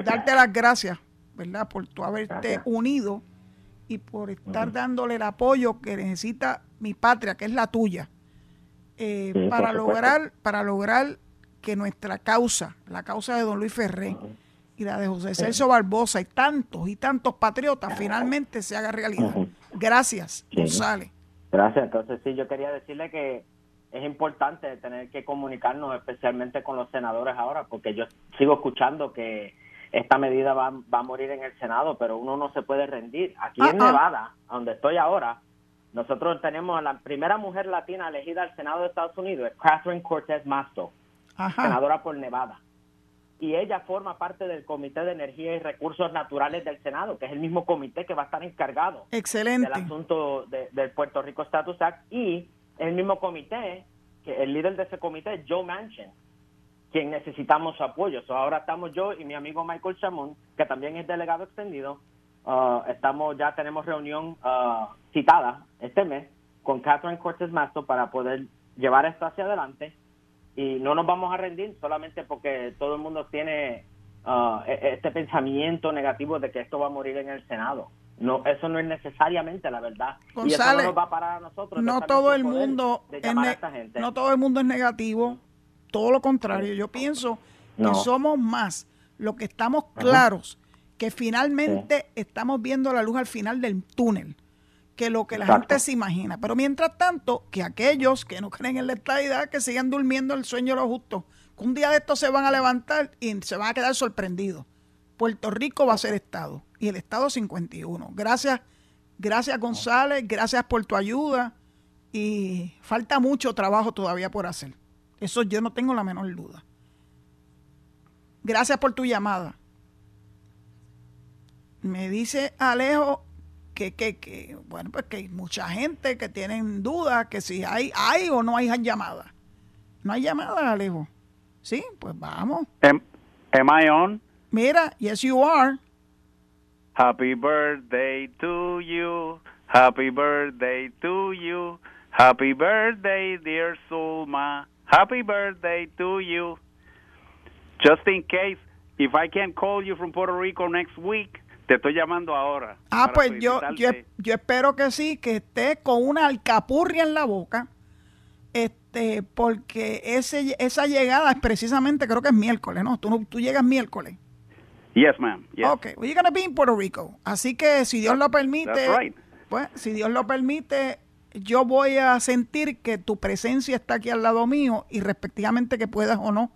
Speaker 2: darte las gracias, ¿verdad?, por tu haberte unido y por estar dándole el apoyo que necesita mi patria, que es la tuya, eh, para lograr para lograr que nuestra causa, la causa de don Luis Ferré y la de José Celso Barbosa y tantos y tantos patriotas finalmente se haga realidad. Gracias, González.
Speaker 8: Gracias. Entonces sí, yo quería decirle que es importante tener que comunicarnos especialmente con los senadores ahora, porque yo sigo escuchando que esta medida va, va a morir en el Senado, pero uno no se puede rendir. Aquí
Speaker 2: Ah,
Speaker 8: en
Speaker 2: ah.
Speaker 8: Nevada, donde estoy ahora, nosotros tenemos a la primera mujer latina elegida al Senado de Estados Unidos, es Catherine Cortez Masto,
Speaker 2: Ajá.
Speaker 8: senadora por Nevada. Y ella forma parte del Comité de Energía y Recursos Naturales del Senado, que es el mismo comité que va a estar encargado
Speaker 2: Excelente.
Speaker 8: del asunto de- del Puerto Rico Status Act y el mismo comité, que el líder de ese comité es Joe Manchin, quien necesitamos su apoyo. So, ahora estamos yo y mi amigo Michael Chamón, que también es delegado extendido. ah, estamos ya tenemos reunión ah, citada este mes con Catherine Cortez Masto para poder llevar esto hacia adelante y no nos vamos a rendir solamente porque todo el mundo tiene ah, e- este pensamiento negativo de que esto va a morir en el Senado. No, eso no es necesariamente la verdad. y eso no nos va a parar a nosotros.
Speaker 2: no todo el mundo
Speaker 8: a esta gente.
Speaker 2: no todo el mundo es negativo todo lo contrario yo pienso
Speaker 8: No.
Speaker 2: que somos más lo que estamos claros que finalmente estamos viendo la luz al final del túnel que lo que la
Speaker 8: Exacto.
Speaker 2: gente se imagina pero mientras tanto que aquellos que no creen en la estabilidad que sigan durmiendo el sueño de los justos que un día de estos se van a levantar y se van a quedar sorprendidos Puerto Rico va a ser Estado y el Estado 51. Gracias, gracias González, gracias por tu ayuda y falta mucho trabajo todavía por hacer. Eso yo no tengo la menor duda. Gracias por tu llamada. Me dice Alejo que, que, que, bueno, pues que hay mucha gente que tienen dudas que si hay, hay o no hay llamadas. No hay llamadas, Alejo. Sí, pues vamos.
Speaker 9: Am, am I on?
Speaker 2: Mira, yes you are.
Speaker 9: Happy birthday to you. Happy birthday to you. Happy birthday, dear Zulma. Happy birthday to you. Just in case, if I can call you from Puerto Rico next week, te estoy llamando ahora.
Speaker 2: Ah, pues yo, yo, yo espero que sí, que esté con una alcapurria en la boca, este, porque ese, esa llegada es precisamente, creo que es miércoles, ¿no? Tú, tú llegas miércoles.
Speaker 9: Yes, ma'am. Yes.
Speaker 2: Ok, well, you're gonna be in Puerto Rico. Así que si Dios lo permite,
Speaker 9: That's right.
Speaker 2: pues, si Dios lo permite, yo voy a sentir que tu presencia está aquí al lado mío y respectivamente que puedas o no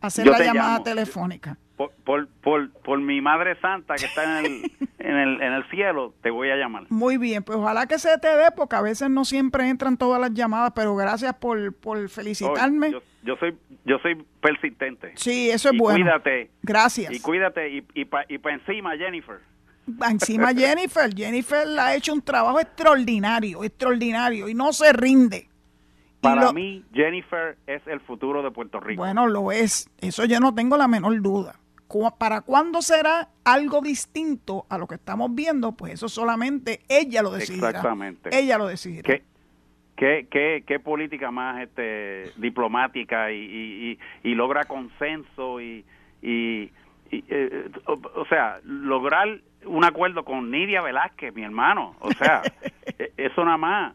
Speaker 2: hacer
Speaker 9: Yo
Speaker 2: la llamada
Speaker 9: llamo.
Speaker 2: telefónica.
Speaker 9: Por, por, por, por mi Madre Santa que está en el, <laughs> en, el, en el cielo, te voy a llamar.
Speaker 2: Muy bien, pues ojalá que se te dé, porque a veces no siempre entran todas las llamadas, pero gracias por, por felicitarme.
Speaker 9: Oh, yo, yo soy yo soy persistente.
Speaker 2: sí, eso es
Speaker 9: y
Speaker 2: bueno.
Speaker 9: Cuídate.
Speaker 2: Gracias.
Speaker 9: Y cuídate y, y para y pa encima, Jennifer.
Speaker 2: Encima <laughs> Jennifer, Jennifer ha hecho un trabajo extraordinario, extraordinario, y no se rinde.
Speaker 9: Para
Speaker 2: lo-
Speaker 9: mí, Jennifer es el futuro de Puerto Rico.
Speaker 2: Bueno, lo es, eso yo no tengo la menor duda. ¿Para cuándo será algo distinto a lo que estamos viendo? Pues eso solamente ella lo decidirá.
Speaker 9: Exactamente.
Speaker 2: Ella lo decidirá.
Speaker 9: ¿Qué, qué, qué, qué política más este, diplomática y, y, y, y logra consenso y, y, y, eh, o, o sea, lograr un acuerdo con Nidia Velázquez, mi hermano. O sea, <laughs> eh, eso nada más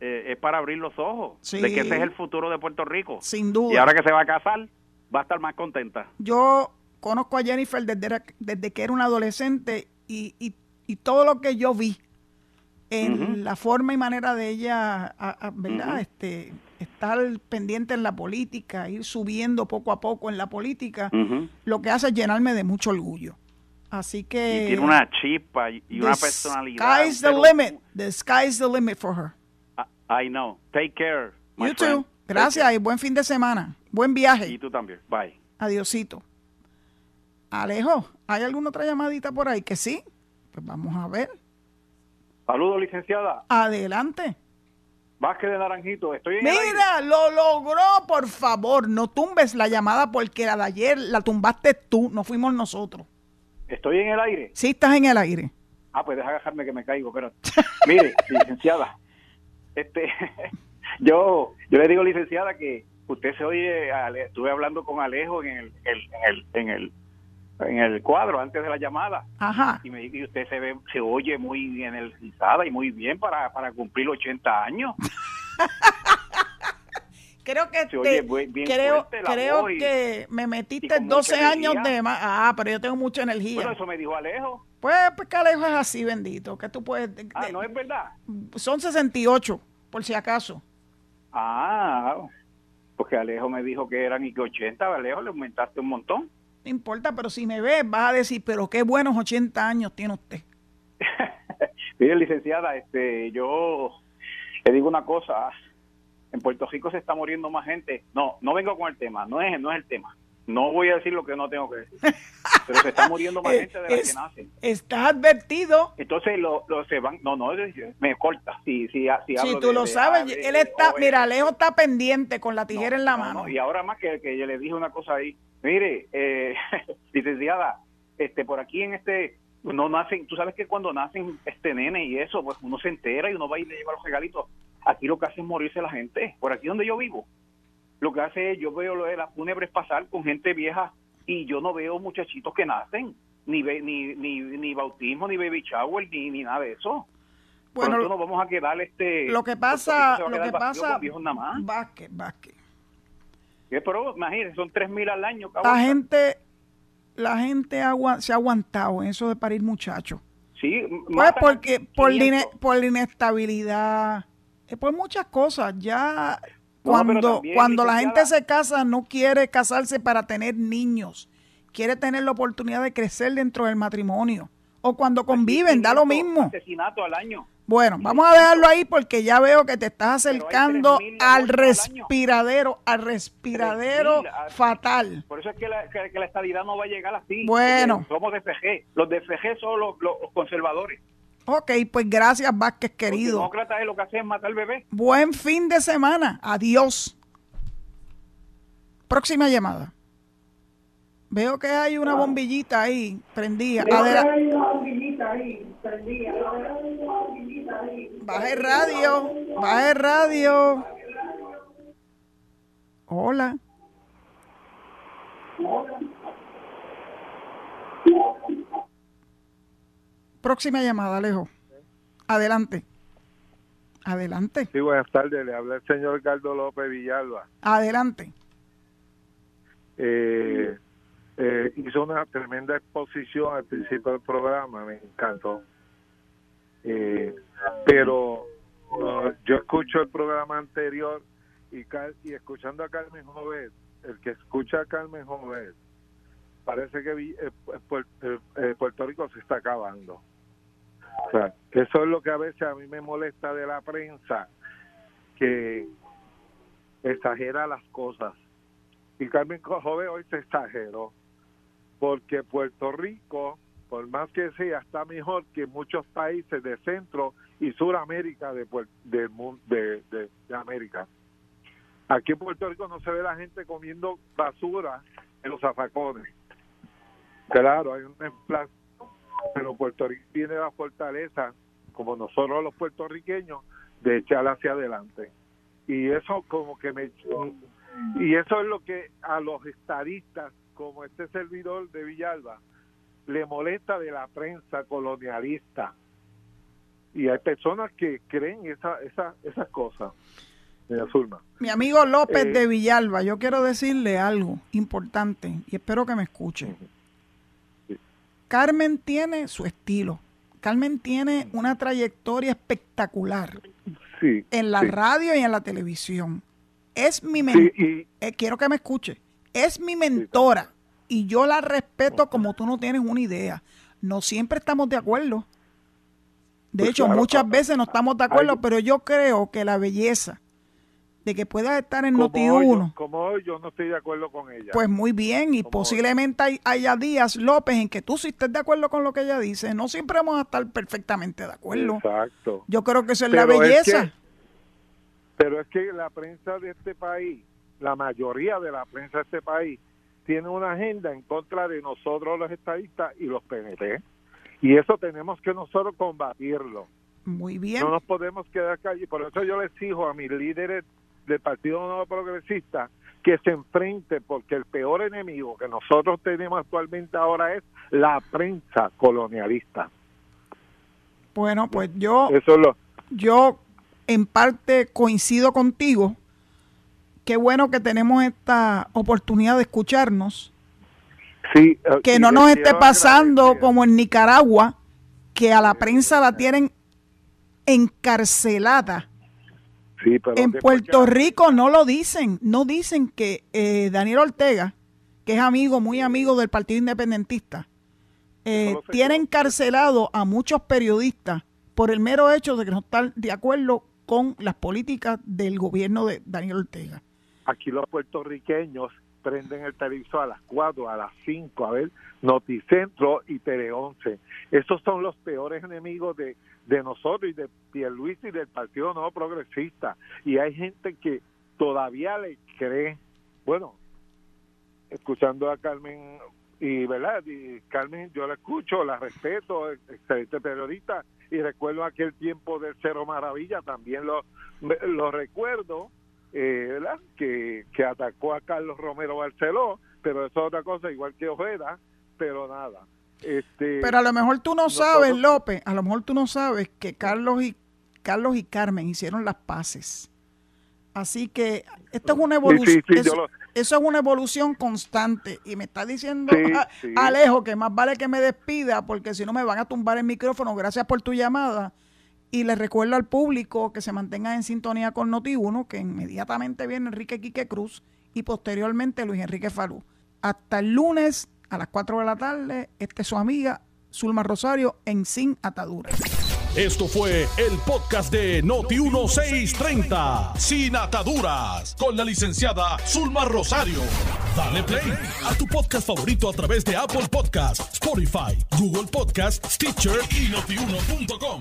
Speaker 9: eh, es para abrir los ojos
Speaker 2: Sí.
Speaker 9: de que ese es el futuro de Puerto Rico.
Speaker 2: Sin duda.
Speaker 9: Y ahora que se va a casar, va a estar más contenta.
Speaker 2: Yo conozco a Jennifer desde, desde que era una adolescente y, y- y todo lo que yo vi en la forma y manera de ella, a- a- ¿verdad? Este, estar pendiente en la política, ir subiendo poco a poco en la política, lo que hace es llenarme de mucho orgullo. Así que...
Speaker 9: Y tiene una chispa y, una
Speaker 2: the
Speaker 9: personalidad.
Speaker 2: Sky's the limit. The sky's the limit for her.
Speaker 9: I know. Take care. my
Speaker 2: You
Speaker 9: friend.
Speaker 2: too. Gracias y buen fin de semana. Buen viaje.
Speaker 9: Y tú también. Bye.
Speaker 2: Adiosito. Alejo, ¿hay alguna otra llamadita por ahí? Que sí. Pues vamos a ver.
Speaker 10: Saludos, licenciada.
Speaker 2: Adelante.
Speaker 10: Vázquez de Naranjito. Estoy en el aire.
Speaker 2: Mira, lo logró, por favor. No tumbes la llamada porque la de ayer la tumbaste tú, no fuimos nosotros.
Speaker 10: Estoy en el aire.
Speaker 2: Sí, estás en el aire.
Speaker 10: Ah, pues deja dejarme que me caigo. Pero <laughs> mire, licenciada, este, <laughs> yo, yo le digo, licenciada, que usted se oye. Estuve hablando con Alejo en el, el- en el, en el, en el cuadro antes de la llamada
Speaker 2: Ajá.
Speaker 10: y me dice que usted se ve, se oye muy energizada y muy bien para, para cumplir 80 años. <laughs>
Speaker 2: Creo que
Speaker 10: Se oye
Speaker 2: te- creo, creo
Speaker 10: y-
Speaker 2: que me metiste
Speaker 10: y con
Speaker 2: 12
Speaker 10: mucha
Speaker 2: años
Speaker 10: energía.
Speaker 2: de más. Ah, pero yo tengo mucha energía.
Speaker 10: Bueno, eso me dijo Alejo.
Speaker 2: Pues, pues que Alejo es así, bendito. Que tú puedes. de-
Speaker 10: Ah,
Speaker 2: de-
Speaker 10: no es verdad.
Speaker 2: Son 68, por si acaso.
Speaker 10: Ah, porque Alejo me dijo que eran y que 80, Alejo le aumentaste un montón.
Speaker 2: No importa, pero si me ves, vas a decir, pero qué buenos 80 años tiene usted. <laughs>
Speaker 10: Mire, licenciada, este, yo le digo una cosa. En Puerto Rico se está muriendo más gente. No, no vengo con el tema, no es, no es el tema. No voy a decir lo que no tengo que decir. <laughs> Pero se está muriendo más gente de la que nace.
Speaker 2: Estás advertido.
Speaker 10: Entonces lo, lo se van. No, no, me corta. Si, si, si,
Speaker 2: si tú lo sabes, él está. Mira, Alejo está pendiente con la tijera en la mano.
Speaker 10: y ahora más que, que yo le dije una cosa ahí. Mire, eh, <laughs> licenciada, este, por aquí en este no nacen, tú sabes que cuando nacen este nene y eso, pues uno se entera y uno va y le lleva los regalitos. Aquí lo que hace es morirse la gente. Por aquí donde yo vivo, lo que hace es, yo veo lo de las fúnebres pasar con gente vieja y yo no veo muchachitos que nacen, ni ni, ni, ni bautismo, ni baby shower, ni, ni nada de eso. Bueno, no vamos a quedar este...
Speaker 2: Lo que pasa, lo que pasa, Vázquez, Vázquez.
Speaker 10: Pero imagínense, son tres mil al año.
Speaker 2: La gente la gente se ha aguantado en eso de parir muchachos.
Speaker 10: Sí,
Speaker 2: pues porque por, por la inestabilidad, eh, por muchas cosas. Ya cuando, cuando la gente se casa no quiere casarse para tener niños, quiere tener la oportunidad de crecer dentro del matrimonio. O cuando conviven, da lo mismo.
Speaker 10: Asesinato al año.
Speaker 2: Bueno, vamos a dejarlo ahí porque ya veo que te estás acercando al respiradero, al respiradero fatal.
Speaker 10: Por eso es que la, que, la, no va a llegar así.
Speaker 2: Bueno.
Speaker 10: Somos de FG. Los de FG son los, conservadores.
Speaker 2: Ok, pues gracias Vázquez, querido.
Speaker 10: Los demócratas es lo que hacen matar al bebé.
Speaker 2: Buen fin de semana. Adiós. Próxima llamada. Veo que hay una bombillita ahí prendida. Veo que hay una bombillita ahí prendida. Baje radio, baje radio. Hola. Próxima llamada, Alejo. Adelante. Adelante.
Speaker 11: Sí, buenas tardes. Le habla el señor Gardo López Villalba.
Speaker 2: Adelante.
Speaker 11: Eh, eh, hizo una tremenda exposición al principio del programa, me encantó. Eh, pero uh, yo escucho el programa anterior y, y escuchando a Carmen Jovet, el que escucha a Carmen Jovet, parece que eh, eh, Puerto Rico se está acabando. O sea, eso es lo que a veces a mí me molesta de la prensa, que exagera las cosas. Y Carmen Jovet hoy se exageró porque Puerto Rico, por más que sea, está mejor que muchos países de Centro y Suramérica de, de, de, América. Aquí en Puerto Rico no se ve la gente comiendo basura en los zafacones. Claro, hay un emplazo, pero Puerto Rico tiene la fortaleza, como nosotros los puertorriqueños, de echar hacia adelante. Y eso como que me... Y eso es lo que a los estadistas como este servidor de Villalba le molesta de la prensa colonialista. Y hay personas que creen esa, esa, esas cosas.
Speaker 2: Mi amigo López eh, de Villalba, yo quiero decirle algo importante y espero que me escuche. Carmen tiene su estilo. Carmen tiene una trayectoria espectacular en la radio y en la televisión. Es mi mentor. Eh, quiero que me escuche es mi mentora y yo la respeto como tú no tienes una idea. No siempre estamos de acuerdo. De pues hecho, muchas veces no estamos de acuerdo, pero yo creo que la belleza de que puedas estar en Noti1.
Speaker 11: como hoy yo no estoy de acuerdo con ella.
Speaker 2: Pues muy bien, y posiblemente haya días, López, en que tú sí estés de acuerdo con lo que ella dice. No siempre vamos a estar perfectamente de acuerdo.
Speaker 11: Exacto.
Speaker 2: Yo creo que eso es la belleza.
Speaker 11: pero es que la prensa de este país la mayoría de la prensa de este país tiene una agenda en contra de nosotros los estadistas y los PNP. Y eso tenemos que nosotros combatirlo.
Speaker 2: Muy bien.
Speaker 11: No nos podemos quedar callados. Por eso yo les exijo a mis líderes del Partido Nuevo Progresista que se enfrente, porque el peor enemigo que nosotros tenemos actualmente ahora es la prensa colonialista.
Speaker 2: Bueno, pues yo, eso lo... yo en parte coincido contigo qué bueno que tenemos esta oportunidad de escucharnos.
Speaker 11: Sí,
Speaker 2: eh, que no nos esté pasando como en Nicaragua, que a la prensa la tienen encarcelada.
Speaker 11: Sí, pero
Speaker 2: en Puerto Rico no lo dicen, no dicen que eh, Daniel Ortega, que es amigo, muy amigo del Partido Independentista, eh, tiene encarcelado a muchos periodistas por el mero hecho de que no están de acuerdo con las políticas del gobierno de Daniel Ortega.
Speaker 11: Aquí los puertorriqueños prenden el televisor a las 4, a las 5, a ver Noticentro y Tele 11. Esos son los peores enemigos de, de nosotros y de Pierluisi y del Partido Nuevo Progresista. Y hay gente que todavía le cree, bueno, escuchando a Carmen y verdad y Carmen yo la escucho la respeto excelente periodista y recuerdo aquel tiempo del Cero Maravilla también lo lo recuerdo eh, ¿verdad? Que, que atacó a Carlos Romero Barceló pero eso es otra cosa igual que Ojeda pero nada este
Speaker 2: pero a lo mejor tú no sabes López a lo mejor tú no sabes que Carlos y Carlos y Carmen hicieron las paces así que esto es una evolución eso es una evolución constante. Y me está diciendo Alejo que más vale que me despida porque si no me van a tumbar el micrófono. Gracias por tu llamada. Y le recuerdo al público que se mantenga en sintonía con Noti1, que inmediatamente viene Enrique Quique Cruz y posteriormente Luis Enrique Falú. Hasta el lunes a las 4 de la tarde, esta es su amiga Zulma Rosario en Sin Ataduras.
Speaker 1: Esto fue el podcast de Noti1630, Sin Ataduras, con la licenciada Zulma Rosario. Dale play a tu podcast favorito a través de Apple Podcasts, Spotify, Google Podcasts, Stitcher y notiuno.com.